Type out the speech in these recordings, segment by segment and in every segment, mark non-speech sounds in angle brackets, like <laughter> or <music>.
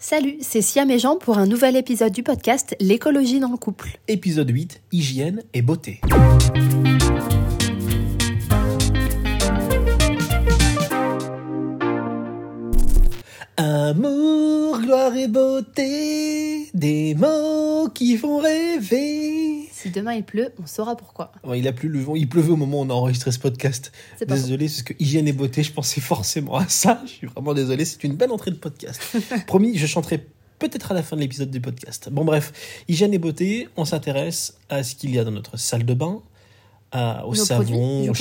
Salut, c'est Siam et Jean pour un nouvel épisode du podcast L'écologie dans le couple. Épisode 8, hygiène et beauté. Amour, gloire et beauté, des mots qui font rêver. Si demain il pleut, on saura pourquoi. Ouais, il a plu le vent, il pleuvait au moment où on a enregistré ce podcast. Désolé, parce que hygiène et beauté, je pensais forcément à ça. Je suis vraiment désolé, c'est une belle entrée de podcast. <laughs> Promis, je chanterai peut-être à la fin de l'épisode du podcast. Bon bref, hygiène et beauté, on s'intéresse à ce qu'il y a dans notre salle de bain, à- au Nos savon, au,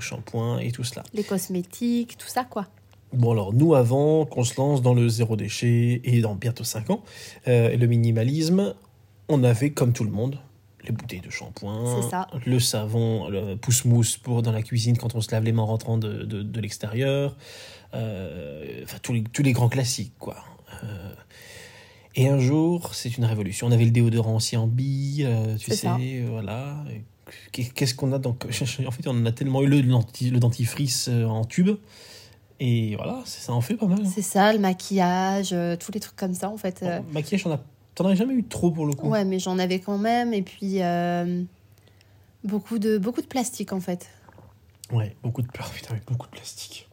shampoing et tout cela. Les cosmétiques, tout ça quoi. Bon alors nous avant qu'on se lance dans le zéro déchet et dans bientôt 5 ans euh, le minimalisme, on avait comme tout le monde les bouteilles de shampoing, le savon, le pousse-mousse pour dans la cuisine quand on se lave les mains en rentrant de, de, de l'extérieur, euh, enfin tous les, tous les grands classiques quoi. Euh, et un jour, c'est une révolution. On avait le déodorant aussi en bille, euh, tu sais, ça. voilà. Qu'est- Qu'est-ce qu'on a donc <laughs> En fait, on en a tellement eu le, dentif- le dentifrice en tube. Et voilà, c'est- ça en fait pas mal. hein. C'est ça, le maquillage, tous les trucs comme ça en fait. Maquillage, on a... t'en as jamais eu trop pour le coup. Ouais, mais j'en avais quand même. Et puis euh, beaucoup, de, beaucoup de plastique en fait. Ouais, beaucoup de pleurs, <laughs> putain, avec beaucoup de plastique.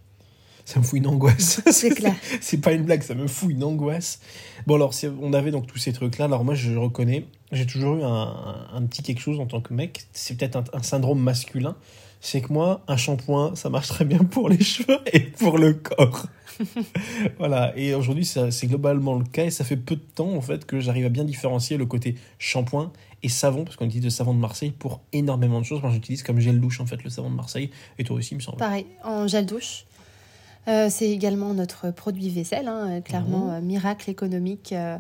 Ça me fout une angoisse. <laughs> C'est clair. c'est pas une blague, ça me fout une angoisse. Bon, alors, on avait donc tous ces trucs-là. Alors, moi, je reconnais, j'ai toujours eu un, un- un petit quelque chose en tant que mec. C'est peut-être un, un syndrome masculin. C'est que moi, un shampoing, ça marche très bien pour les <laughs> cheveux et pour le corps. <laughs> voilà. Et aujourd'hui, c'est globalement le cas. Et ça fait peu de temps, en fait, que j'arrive à bien différencier le côté shampoing et savon, parce qu'on utilise le savon de Marseille pour énormément de choses. Moi, j'utilise comme gel douche, en fait, le savon de Marseille. Et toi aussi, il me semble. Pareil, en gel douche. Euh, c'est également notre produit vaisselle, hein, clairement, Mhm. euh, miracle économique. euh,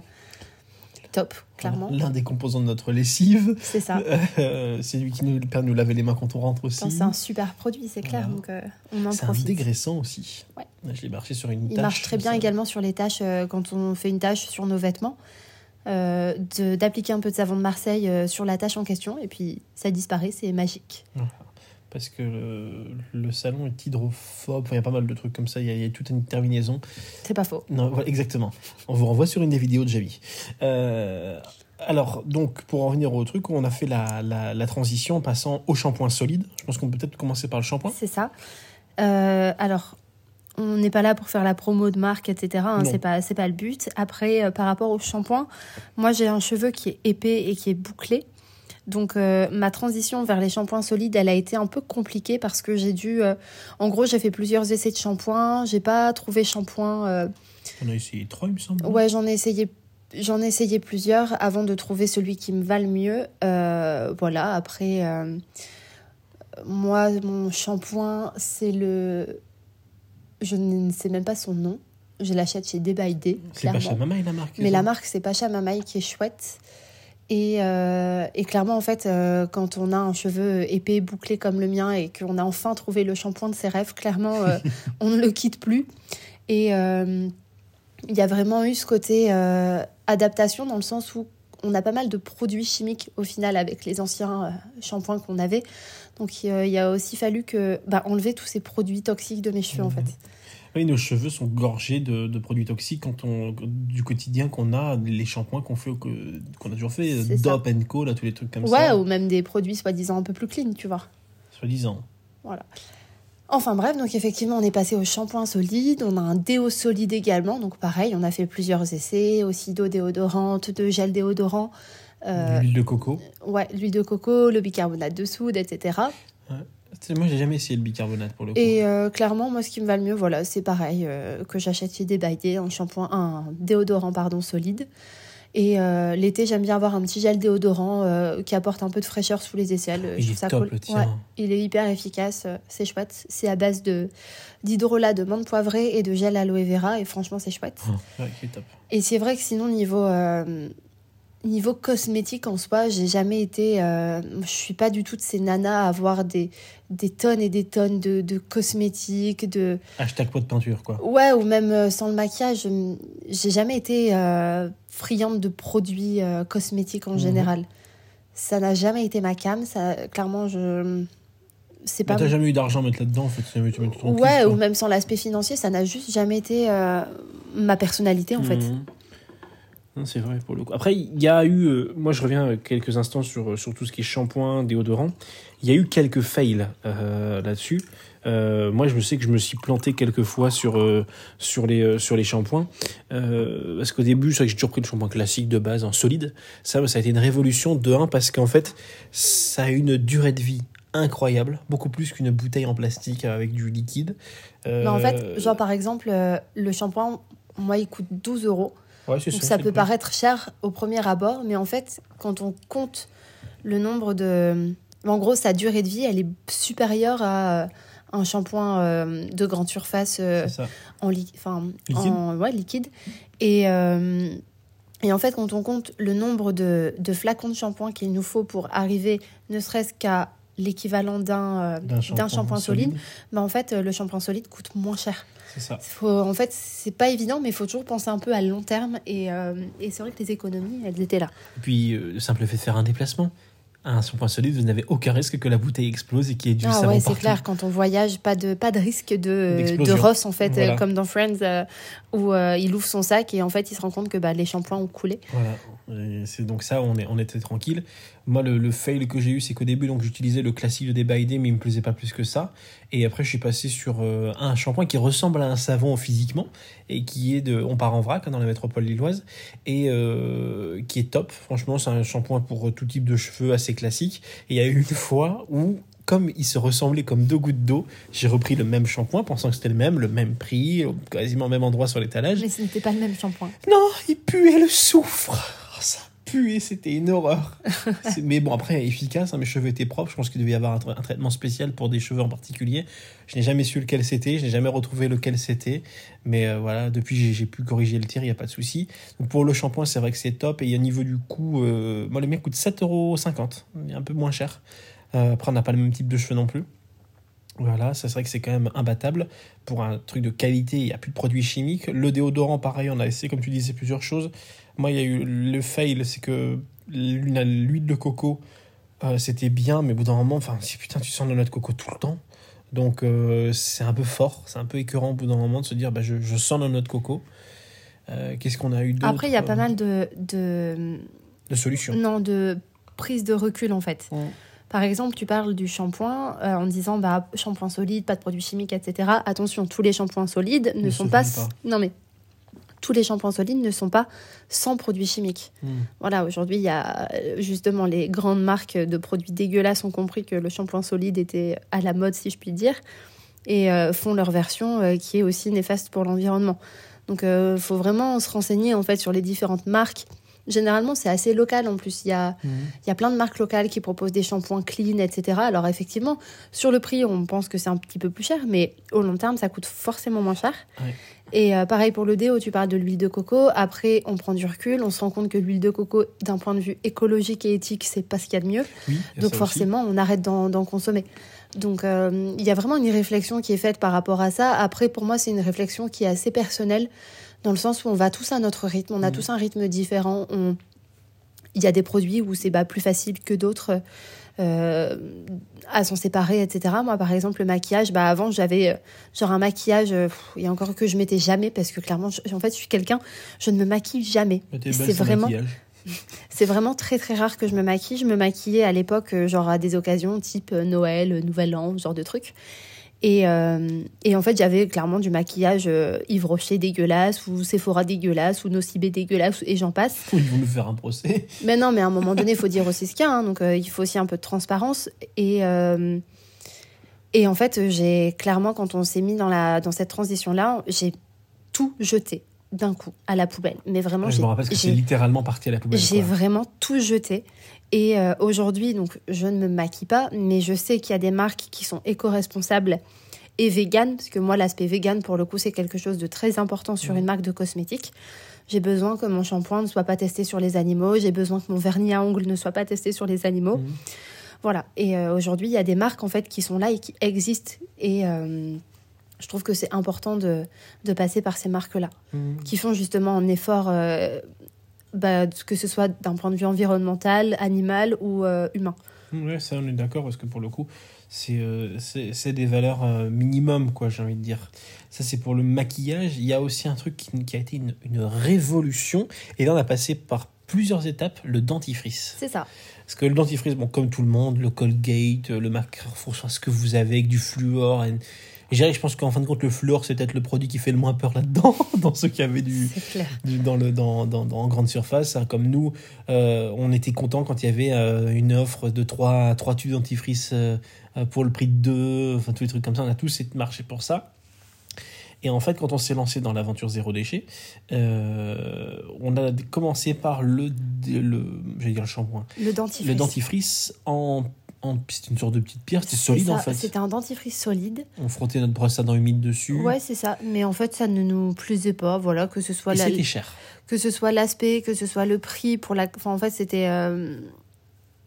top, clairement. L'un des composants de notre lessive. C'est ça. Euh, c'est lui qui nous permet de nous laver les mains quand on rentre aussi. C'est un super produit, c'est clair, Voilà. donc euh, on en C'est un dégraissant aussi. Ouais. Je l'ai marché sur une Il tâche. marche très bien ça. également sur les tâches, euh, quand on fait une tâche sur nos vêtements, d'appliquer un peu de savon de Marseille sur la tâche en question, et puis ça disparaît, c'est magique. Parce que le, le salon est hydrophobe. Enfin, il y a pas mal de trucs comme ça. Il y a, il y a toute une terminaison. C'est pas faux. Non, voilà, exactement. On vous renvoie sur une des vidéos de Javi. Euh, alors, donc, pour en revenir au truc, on a fait la, la, la transition en passant au shampoing solide. Je pense qu'on peut peut-être commencer par le shampoing. C'est ça. Euh, alors, on n'est pas là pour faire la promo de marque, etc. hein, c'est pas, c'est pas le but. Après, euh, par rapport au shampoing, moi j'ai un cheveu qui est épais et qui est bouclé. Donc euh, ma transition vers les shampoings solides, elle a été un peu compliquée parce que j'ai dû, euh, en gros, j'ai fait plusieurs essais de shampoing. J'ai pas trouvé shampoing. euh, On a essayé trois, il me semble. Ouais, j'en ai essayé. J'en ai essayé plusieurs avant de trouver celui qui me va le mieux. Euh, voilà, après, moi, mon shampoing, c'est le. Je ne sais même pas son nom. Je l'achète chez Day by Day, C'est et la marque. Mais la marque, c'est Pacha Mamaï qui est chouette. Et, euh, et clairement, en fait, euh, quand on a un cheveu épais, bouclé comme le mien, et qu'on a enfin trouvé le shampoing de ses rêves, clairement, euh, <laughs> on ne le quitte plus. Et il y a vraiment eu ce côté adaptation dans le sens où on a pas mal de produits chimiques au final avec les anciens shampoings qu'on avait. Donc il y a aussi fallu que bah, enlever tous ces produits toxiques de mes cheveux en Mhm. fait. Oui, nos cheveux sont gorgés de, de produits toxiques quand on, du quotidien qu'on a, les shampoings qu'on fait, qu'on a toujours fait. Dop Co, là, tous les trucs comme Ouais, ça. ou même des produits soi-disant un peu plus clean, tu vois. Soi-disant. Voilà. Enfin bref, donc effectivement, on est passé au shampoing solide, on a un déo solide également, donc pareil, on a fait plusieurs essais, aussi d'eau déodorante, de gel déodorant, L'huile de coco. ouais, l'huile de coco, le bicarbonate de soude, etc. C'est- Moi, j'ai jamais essayé le bicarbonate pour le coup. Et euh, clairement, moi, ce qui me va le mieux, voilà, c'est pareil, euh, que j'achète chez Day, un shampoing, un déodorant, pardon, solide. Et euh, l'été, j'aime bien avoir un petit gel déodorant euh, qui apporte un peu de fraîcheur sous les aisselles. euh, Il je est ça top, cool. le tien. Ouais. Il est hyper efficace, euh, c'est chouette. C'est à base de d'hydrolat de menthe poivrée et de gel aloe vera et franchement c'est chouette. Ouais, il est top. Et c'est vrai que sinon niveau euh, niveau cosmétique en soi, j'ai jamais été euh, je suis pas du tout de ces nanas à avoir des des tonnes et des tonnes de, de cosmétiques, de Hashtag pot de peinture, quoi. ouais ou même euh, sans le maquillage, je- j'ai jamais été euh, friande de produits euh, cosmétiques en Mhm. général. Ça n'a jamais été ma cam, ça clairement je c'est Bah, pas T'as jamais eu d'argent à mettre là-dedans, en fait. Tu mets, tu mets tout ton Ouais, ou même sans l'aspect financier, ça n'a juste jamais été euh, ma personnalité en fait. Mhm. C'est vrai pour le coup. Après, il y a eu, euh, moi je reviens quelques instants sur, sur tout ce qui est shampoing, déodorant. Il y a eu quelques fails euh, là-dessus. Euh, moi, je me sais que je me suis planté quelques fois sur euh, sur les euh, sur les shampoings euh, parce qu'au début, c'est vrai que j'ai toujours pris le shampoing classique de base en solide. Ça, ça a été une révolution de un parce qu'en fait, ça a une durée de vie incroyable, beaucoup plus qu'une bouteille en plastique avec du liquide. Mais en fait, genre par exemple, euh, le shampoing, moi, il coûte 12 euros. Ouais, Donc ça, peut paraître cher au premier abord, mais en fait, quand on compte le nombre de... En gros, sa durée de vie, elle est supérieure à euh, un shampoing euh, de grande surface euh, en, li- enfin, Liquide. en ouais, liquide. Et, euh, et en fait, quand on compte le nombre de, de flacons de shampoing qu'il nous faut pour arriver ne serait-ce qu'à l'équivalent d'un euh, d'un shampoing solide, bah en fait, euh, le shampoing solide coûte moins cher. C'est ça. Faut, en fait, c'est pas évident, mais il faut toujours penser un peu à long terme. Et, euh, et c'est vrai que les économies, elles étaient là. Et puis, euh, le simple fait de faire un déplacement. Un shampoing solide, vous n'avez aucun risque que la bouteille explose et qu'il y ait du ah savon ouais, c'est clair, quand on voyage, pas de, pas de risque de, de. Ross, en fait, Voilà. euh, comme dans Friends, euh, où euh, il ouvre son sac et en fait, il se rend compte que bah, les shampoings ont coulé. Voilà. Et C'est donc ça, on, est, on était tranquille. Moi, le, le fail que j'ai eu, c'est qu'au début, donc j'utilisais le classique de Day, mais il me plaisait pas plus que ça. Et après, je suis passé sur euh, un shampoing qui ressemble à un savon physiquement et qui est de, on part en vrac hein, dans la métropole lilloise et euh, qui est top. Franchement, c'est un shampoing pour euh, tout type de cheveux assez classique. Et il y a eu une fois où comme il se ressemblait comme deux gouttes d'eau, j'ai repris le même shampoing, pensant que c'était le même, le même prix, quasiment au même endroit sur l'étalage. Mais ce n'était pas le même shampoing. Non, il puait le soufre. Oh, ça puait, c'était une horreur. <laughs> Mais bon, après, efficace, hein, mes cheveux étaient propres. Je pense qu'il devait y avoir un, tra- un traitement spécial pour des cheveux en particulier. Je n'ai jamais su lequel c'était, je n'ai jamais retrouvé lequel c'était. Mais euh, voilà, depuis, j'ai- pu corriger le tir, il n'y a pas de souci. Donc pour le shampoing, c'est vrai que c'est top. Et au niveau du coût, euh, moi, le mien coûte 7,50€. Il est un peu moins cher. Euh, après, on n'a pas le même type de cheveux non plus. Voilà, ça c'est vrai que c'est quand même imbattable. Pour un truc de qualité, il n'y a plus de produits chimiques. Le déodorant, pareil, on a essayé, comme tu disais, plusieurs choses. Moi, il y a eu le fail, c'est que l'huile l'huile de coco, euh, c'était bien, mais au bout d'un moment, enfin, si putain, tu sens de noix de coco tout le temps. Donc, euh, c'est un peu fort, c'est un peu écœurant au bout d'un moment de se dire, bah, je, je sens la noix de coco. Euh, Qu'est-ce qu'on a eu d'autre Après, il y a pas mal de, de, de solutions. non, de prise de recul, en fait. Ouais. Par exemple, tu parles du shampoing euh, en disant bah, shampoing solide, pas de produits chimiques, etc. Attention, tous les shampoings solides ne, Ne sont pas, pas. Non, mais tous les shampoings solides ne sont pas sans produits chimiques. Mm. Voilà, aujourd'hui, il y a euh, justement les grandes marques de produits dégueulasses ont compris que le shampoing solide était à la mode, si je puis dire, et euh, font leur version euh, qui est aussi néfaste pour l'environnement. Donc, il faut vraiment se renseigner en fait sur les différentes marques. Généralement, c'est assez local en plus. Il y a, Mm. il y a plein de marques locales qui proposent des shampoings clean, etc. Alors effectivement, sur le prix, on pense que c'est un petit peu plus cher, mais au long terme, ça coûte forcément moins cher. Ouais. Et euh, pareil pour le déo, tu parles de l'huile de coco. Après, on prend du recul, on se rend compte que l'huile de coco, d'un point de vue écologique et éthique, c'est pas ce qu'il y a de mieux. Oui, Donc aussi. forcément, on arrête d'en consommer. Donc euh, il y a vraiment une réflexion qui est faite par rapport à ça. Après, pour moi, c'est une réflexion qui est assez personnelle, dans le sens où on va tous à notre rythme, on a Mhm. tous un rythme différent. On... Il y a des produits où c'est bah, plus facile que d'autres euh, à s'en séparer, etc. Moi, par exemple, le maquillage, bah, avant, j'avais euh, genre un maquillage, euh, pff, il y a encore que je mettais jamais, parce que clairement, je- en fait, je suis quelqu'un, je ne me maquille jamais. C'est vraiment-. <laughs> C'est vraiment très très rare que je me maquille. Je me maquillais à l'époque, euh, genre à des occasions type Noël, Nouvel An, ce genre de trucs. Et, euh, et en fait, j'avais clairement du maquillage euh, Yves Rocher dégueulasse, ou Sephora dégueulasse, ou Nocibé dégueulasse, et j'en passe. <laughs> Ils vont nous faire un procès. Mais non, mais à un moment donné, il faut dire aussi ce qu'il y a. hein. donc, euh, il faut aussi un peu de transparence. Et, euh, et en fait, j'ai clairement, quand on s'est mis dans, la, dans cette transition-là, j'ai tout jeté d'un coup à la poubelle. Mais vraiment, je me rappelle que c'est littéralement parti à la poubelle. j'ai vraiment tout jeté. Et euh, aujourd'hui, donc, je ne me maquille pas, mais je sais qu'il y a des marques qui sont éco-responsables et vegan, parce que moi, l'aspect vegan, pour le coup, c'est quelque chose de très important sur une marque de cosmétiques. J'ai besoin que mon shampoing ne soit pas testé sur les animaux, j'ai besoin que mon vernis à ongles ne soit pas testé sur les animaux. Mhm. Voilà. Et euh, aujourd'hui, il y a des marques en fait qui sont là et qui existent. Et euh, je trouve que c'est important de, de passer par ces marques-là Mhm. qui font justement un effort, euh, bah, que ce soit d'un point de vue environnemental, animal ou euh, humain. Ouais, ça on est d'accord parce que pour le coup, c'est euh, des valeurs euh, minimum, quoi, j'ai envie de dire. Ça, c'est pour le maquillage. Il y a aussi un truc qui, qui a été une, une révolution. Et là, on a passé par plusieurs étapes le dentifrice. C'est ça. Parce que le dentifrice, bon, comme tout le monde, le Colgate, le Carrefour, ce que vous avez avec du fluor. Et, et je pense qu'en fin de compte, le fluor, c'est peut-être le produit qui fait le moins peur là-dedans, <laughs> dans ceux qui avaient du, C'est clair. du- dans le dans, dans, dans- en grande surface hein, comme nous euh, on était content quand il y avait euh, une offre de trois trois tubes dentifrice euh, pour le prix de deux enfin tous les trucs comme ça on a tous marché pour ça et en fait quand on s'est lancé dans l'aventure zéro déchet euh, on a commencé par le le j'allais dire le shampoing Le dentifrice. le dentifrice en en c'est une sorte de petite pierre c'était solide ça, en fait C'était un dentifrice solide. on frottait notre brosse à dents humide dessus Ouais, c'est ça. Mais en fait, ça ne nous plaisait pas. Voilà, que ce soit et la- c'était cher que ce soit l'aspect, que ce soit le prix pour la. Enfin, en fait, c'était. euh,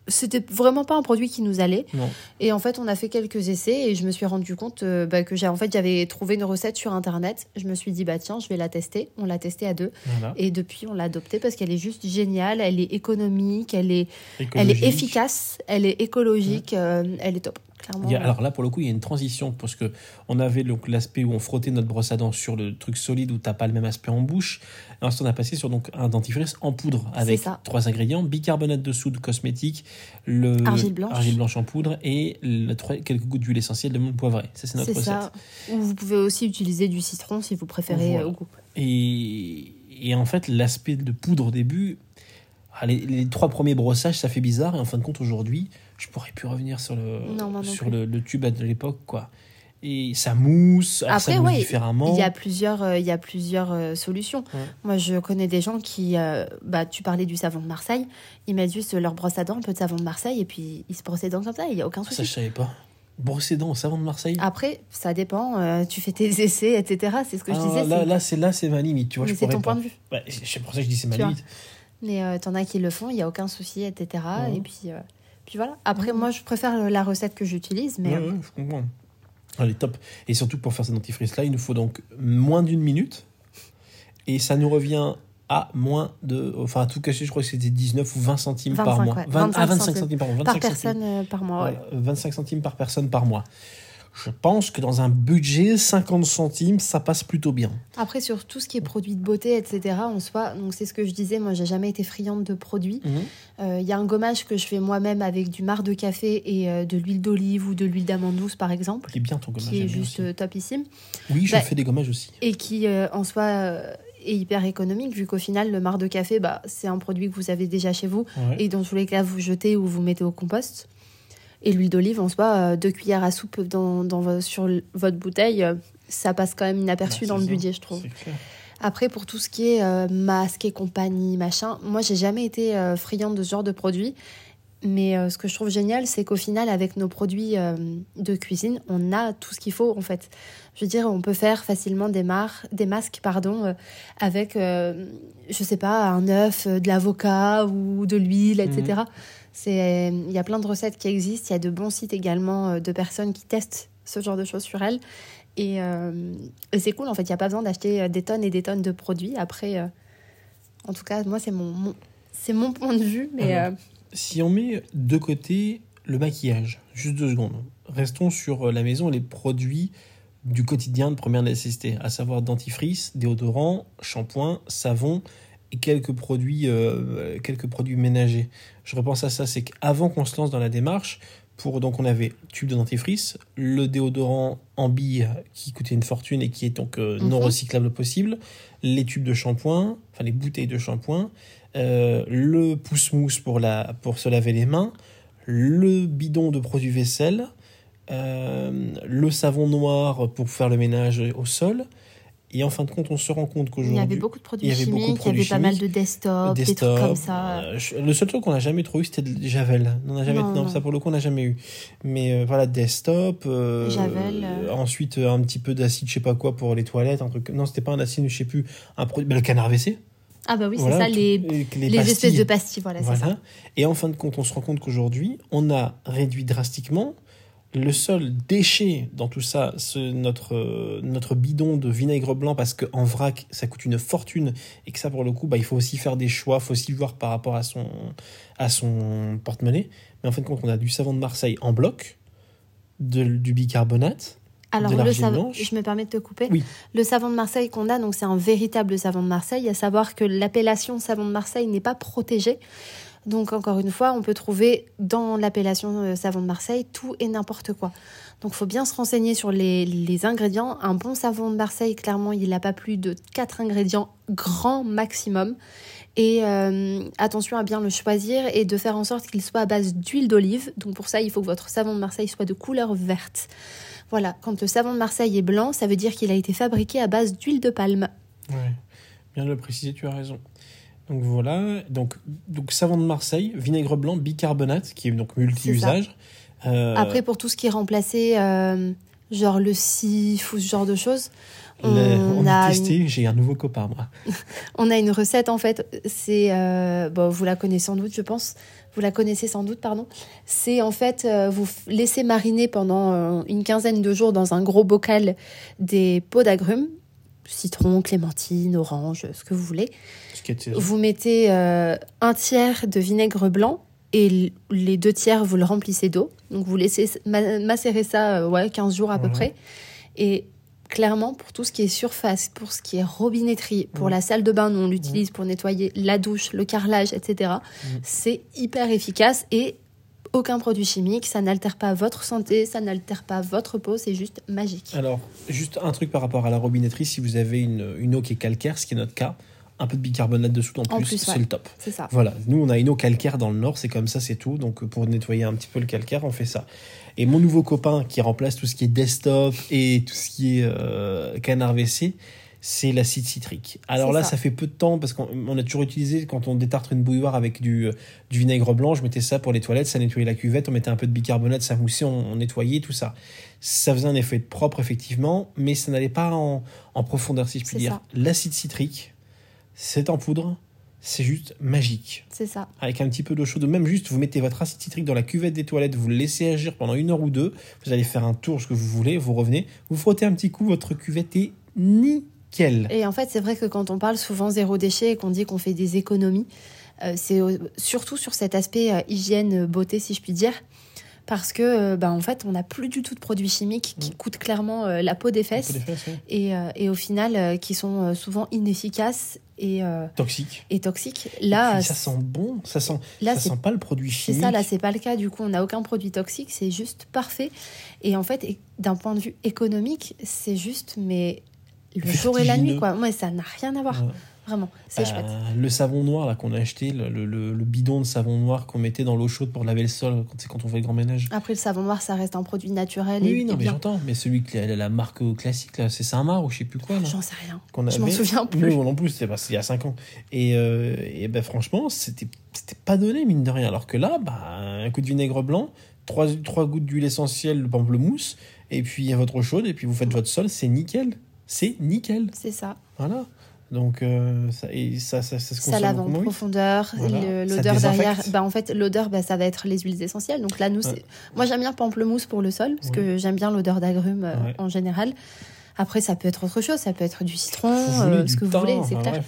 C'était vraiment pas un produit qui nous allait. non Et en fait, on a fait quelques essais et je me suis rendu compte euh, bah, que j'ai en fait j'avais trouvé une recette sur internet. Je me suis dit bah tiens, je vais la tester. On l'a testée à deux voilà et depuis on l'a adoptée parce qu'elle est juste géniale. Elle est économique, elle est, elle est efficace, elle est écologique, euh, elle est top. Clairement. A- alors là, pour le coup, il y a une transition parce que on avait donc l'aspect où on frottait notre brosse à dents sur le truc solide où t'as pas le même aspect en bouche. Ensuite, on a passé sur donc un dentifrice en poudre avec trois ingrédients bicarbonate de soude cosmétique, le Argile blanche. argile blanche en poudre et le- quelques gouttes d'huile essentielle de menthe poivrée. Ça, c'est notre recette. ça. Ou vous pouvez aussi utiliser du citron si vous préférez Voilà. euh, au goût. Et, et en fait, l'aspect de poudre au début, ah, les, les trois premiers brossages, ça fait bizarre. Et en fin de compte, aujourd'hui, je pourrais plus revenir sur le, Non, sur le, le tube de l'époque, quoi. Et ça mousse, Après, ça mousse ouais, différemment. Il y a plusieurs, euh, il y a plusieurs euh, solutions. Ouais. Moi, je connais des gens qui, euh, bah, tu parlais du savon de Marseille. Ils mettent juste leur brosse à dents, un peu de savon de Marseille, et puis ils se brossent les dents comme ça. Il y a aucun Ça, je souci. savais pas. Brosser dents au savon de Marseille? Après, ça dépend. tu fais tes essais, etc. C'est ce que je Ah, disais. là, c'est- là, c'est là, c'est ma limite. Tu vois, mais c'est ton pas. point de vue. Ouais, c'est pour ça que je dis c'est ma Tu vois. limite. Mais t'en as qui le font, il y a aucun souci, etc. Et puis, puis voilà. Après, moi, je préfère la recette que j'utilise, mais Ouais, euh, ouais, je comprends. Allez, top. Et surtout, pour faire ce dentifrice-là, il nous faut donc moins d'une minute. Et ça nous revient à moins de. Enfin, à tout cacher, je crois que c'était 19 ou 20 centimes par 25, mois. ouais. 20 ah, 25 25 centimes par mois. 25 par centimes. personne euh, par mois. ouais. Voilà, 25 centimes par personne par mois. Je pense que dans un budget, 50 centimes, ça passe plutôt bien. Après, sur tout ce qui est produits de beauté, etc., en soi, donc c'est ce que je disais, moi, j'ai jamais été friande de produits. Euh, Il y a un gommage que je fais moi-même avec du marc de café et euh, de l'huile d'olive ou de l'huile d'amande douce, par exemple, Il est bien ton gommage. qui est juste aussi. euh, topissime. Oui, je bah, fais des gommages aussi. Et qui, euh, en soi, est hyper économique, vu qu'au final, le marc de café, bah, c'est un produit que vous avez déjà chez vous. Ouais. Et dans tous les cas, vous jetez ou vous mettez au compost. Et l'huile d'olive, en soi, euh, deux cuillères à soupe dans, dans sur votre bouteille, euh, ça passe quand même inaperçu Bah, dans le budget, je trouve. Après, pour tout ce qui est euh, masque et compagnie, machin, moi, j'ai jamais été euh, friande de ce genre de produits. Mais euh, ce que je trouve génial, c'est qu'au final, avec nos produits de cuisine, on a tout ce qu'il faut, en fait. Je veux dire, on peut faire facilement des, mar- des masques pardon, avec, je sais pas, un œuf, de l'avocat ou de l'huile, etc. Il y a plein de recettes qui existent. Il y a de bons sites également euh, de personnes qui testent ce genre de choses sur elles. Et, euh, et c'est cool, en fait. Il n'y a pas besoin d'acheter euh, des tonnes et des tonnes de produits. Après, euh, en tout cas, moi, c'est mon, mon- c'est mon point de vue. Mais Alors, euh, Si on met de côté le maquillage, juste deux secondes, restons sur euh, la maison les produits du quotidien de première nécessité, à savoir dentifrice, déodorant, shampoing, savon et quelques produits, euh, quelques produits ménagers. Je repense à ça, c'est qu'avant qu'on se lance dans la démarche, pour donc on avait tube de dentifrice, le déodorant en bille qui coûtait une fortune et qui est donc euh, non Mhm. recyclable possible, les tubes de shampoing, enfin les bouteilles de shampoing, euh, le pouce-mousse pour, la, pour se laver les mains, le bidon de produits vaisselle, euh, le savon noir pour faire le ménage au sol. Et en fin de compte, on se rend compte il qu'aujourd'hui. y avait beaucoup de produits il y avait chimiques, il y avait pas mal de desktop, des des trucs comme ça. euh, le seul truc qu'on n'a jamais trouvé, c'était de Javel. On a jamais, Non, non, non. ça pour le coup, on n'a jamais eu. Mais euh, voilà, desktop. euh, Javel. Ensuite, un petit peu d'acide, je sais pas quoi, pour les toilettes. Un truc. Non, c'était pas un acide, je sais plus. Un produit. ben, le canard WC. Ah bah oui, Voilà, c'est ça, les, espèces de pastilles, voilà, c'est Voilà. ça. Et en fin de compte, on se rend compte qu'aujourd'hui, on a réduit drastiquement Le seul déchet dans tout ça, c'est notre, euh, notre bidon de vinaigre blanc parce qu'en vrac, ça coûte une fortune et que ça, pour le coup, bah, il faut aussi faire des choix, il faut aussi voir par rapport à son, à son porte-monnaie. Mais en fin de compte, on a du savon de Marseille en bloc, de- du bicarbonate. Alors, de le savon, je me permets de te couper. Oui. Le savon de Marseille qu'on a, donc c'est un véritable savon de Marseille, à savoir que l'appellation savon de Marseille n'est pas protégée. Donc, encore une fois, on peut trouver dans l'appellation euh, savon de Marseille tout et n'importe quoi. Donc, il faut bien se renseigner sur les, ingrédients. Un bon savon de Marseille, clairement, il n'a pas plus de 4 ingrédients grand maximum. Et euh, attention à bien le choisir et de faire en sorte qu'il soit à base d'huile d'olive. Donc pour ça, il faut que votre savon de Marseille soit de couleur verte. Voilà, quand le savon de Marseille est blanc, ça veut dire qu'il a été fabriqué à base d'huile de palme. Ouais, bien le préciser, tu as raison. Donc voilà, donc, donc savon de Marseille, vinaigre blanc, bicarbonate, qui est donc multi-usage. Euh, Après, pour tout ce qui est remplacé, euh, genre le sif ou ce genre de choses, le- on, a a testé, j'ai un nouveau copain, moi. <laughs> On a une recette en fait, c'est euh, bon, vous la connaissez sans doute, je pense. Vous la connaissez sans doute, pardon. C'est en fait vous laissez mariner pendant une quinzaine de jours dans un gros bocal des pots d'agrumes, citron, clémentine, orange, ce que vous voulez. Vous mettez euh, un tiers de vinaigre blanc et les deux tiers vous le remplissez d'eau. Donc vous laissez ma- macérer ça euh, ouais 15 jours à peu près. Et clairement pour tout ce qui est surface, pour ce qui est robinetterie, pour la salle de bain, nous on l'utilise pour nettoyer la douche, le carrelage, etc. C'est hyper efficace et aucun produit chimique, ça n'altère pas votre santé, ça n'altère pas votre peau, c'est juste magique. Alors, juste un truc par rapport à la robinetterie, si vous avez une, une eau qui est calcaire, ce qui est notre cas, un peu de bicarbonate dessous en En plus, plus, c'est ouais. le top. C'est ça. Voilà, nous on a une eau calcaire dans le nord, c'est comme ça, c'est tout. Donc pour nettoyer un petit peu le calcaire, on fait ça. Et mon nouveau copain qui remplace tout ce qui est desktop et tout ce qui est euh, canard WC, c'est l'acide citrique. Alors là, ça. ça. fait peu de temps parce qu'on on a toujours utilisé quand on détartre une bouilloire avec du, euh, du vinaigre blanc, je mettais ça pour les toilettes, ça nettoyait la cuvette, on mettait un peu de bicarbonate, ça moussait, on, on nettoyait tout ça. Ça faisait un effet propre effectivement, mais ça n'allait pas en, en profondeur si je puis dire. L'acide citrique, c'est en poudre, c'est juste magique C'est ça. avec un petit peu d'eau chaude, même juste vous mettez votre acide citrique dans la cuvette des toilettes, vous le laissez agir pendant une heure ou deux, vous allez faire un tour ce que vous voulez, vous revenez, vous frottez un petit coup, votre cuvette est nickel. Et en fait, c'est vrai que quand on parle souvent zéro déchet et qu'on dit qu'on fait des économies, euh, c'est surtout sur cet aspect euh, hygiène, euh, beauté, si je puis dire. Parce que, bah, en fait, on n'a plus du tout de produits chimiques qui coûtent clairement euh, la peau des fesses des fesses, ouais. et, euh, et au final, euh, qui sont souvent inefficaces et, euh, Toxique. et toxiques. Là, ça sent bon, ça sent, là ça c'est sent pas le produit c'est chimique. ça, là, c'est pas le cas. Du coup, on n'a aucun produit toxique, c'est juste parfait. Et en fait, d'un point de vue économique, c'est juste, mais le jour et la nuit, quoi. Ouais, ça n'a rien à voir. Ouais. Vraiment, c'est Euh, chouette. Le savon noir là qu'on a acheté, le, le- le- le bidon de savon noir qu'on mettait dans l'eau chaude pour laver le sol quand c'est quand on fait le grand ménage. Après, le savon noir, ça reste un produit naturel oui, et, oui, non, et mais j'entends. Mais celui que la, la marque classique là, c'est Saint-Marc ou je sais plus quoi. J'en sais rien. qu'on Je m'en souviens plus. Nous, non plus, c'était parce qu'il y a 5 ans. Et, euh, et ben, franchement, c'était c'était pas donné, mine de rien. Alors que là, bah, un coup de vinaigre blanc, trois, trois gouttes d'huile essentielle de pamplemousse, et puis votre eau chaude, et puis vous faites votre sol, c'est nickel. C'est nickel. C'est ça. Voilà. Donc, euh, ça, et ça, ça, ça se Ça consomme lave en profondeur. Ça L'odeur derrière, bah, en fait, l'odeur, bah, ça va être les huiles essentielles. Donc là, nous, Ouais. moi, j'aime bien pamplemousse pour le sol, parce que j'aime bien l'odeur d'agrumes euh, Ouais. en général. Après, ça peut être autre chose. Ça peut être du citron, euh, ce que vous voulez, c'est clair.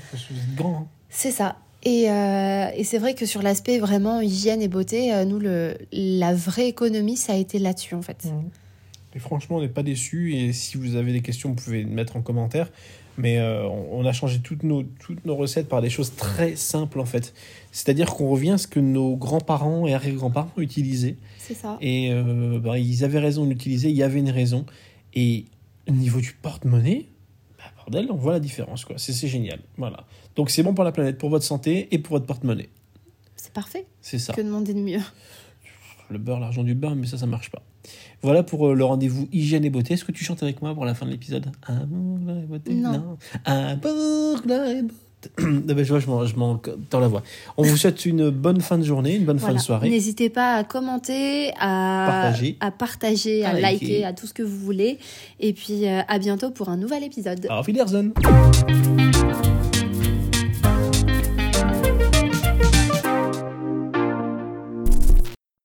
hein. C'est ça. Et, euh, et c'est vrai que sur l'aspect vraiment hygiène et beauté, euh, nous, le, la vraie économie, ça a été là-dessus, en fait. Et franchement, on n'est pas déçus. Et si vous avez des questions, vous pouvez les mettre en commentaire. Mais euh, on on a changé toutes nos, toutes nos recettes par des choses très simples, en fait. C'est-à-dire qu'on revient à ce que nos grands-parents et arrière-grands-parents utilisaient. C'est ça. Et euh, bah, ils avaient raison de l'utiliser, il y avait une raison. Et au niveau du porte-monnaie, bah, bordel, on voit la différence. quoi. C'est c'est génial. Voilà. Donc c'est bon pour la planète, pour votre santé et pour votre porte-monnaie. C'est parfait. C'est ça. Que demander de mieux Le beurre, l'argent du beurre, mais ça, ça marche pas. Voilà pour euh, le rendez-vous hygiène et beauté. Est-ce que tu chantes avec moi pour la fin de l'épisode? Amour, gloire et beauté Non. Amour, gloire et beauté. <clears throat> Ah ben, je vois, je m'en- je m'en dans la voix. On vous souhaite une bonne fin de journée, une bonne fin de soirée. N'hésitez pas à commenter, à Partager. à, partager, à, À liker. liker, à tout ce que vous voulez. Et puis euh, à bientôt pour un nouvel épisode. Auf Wiedersehen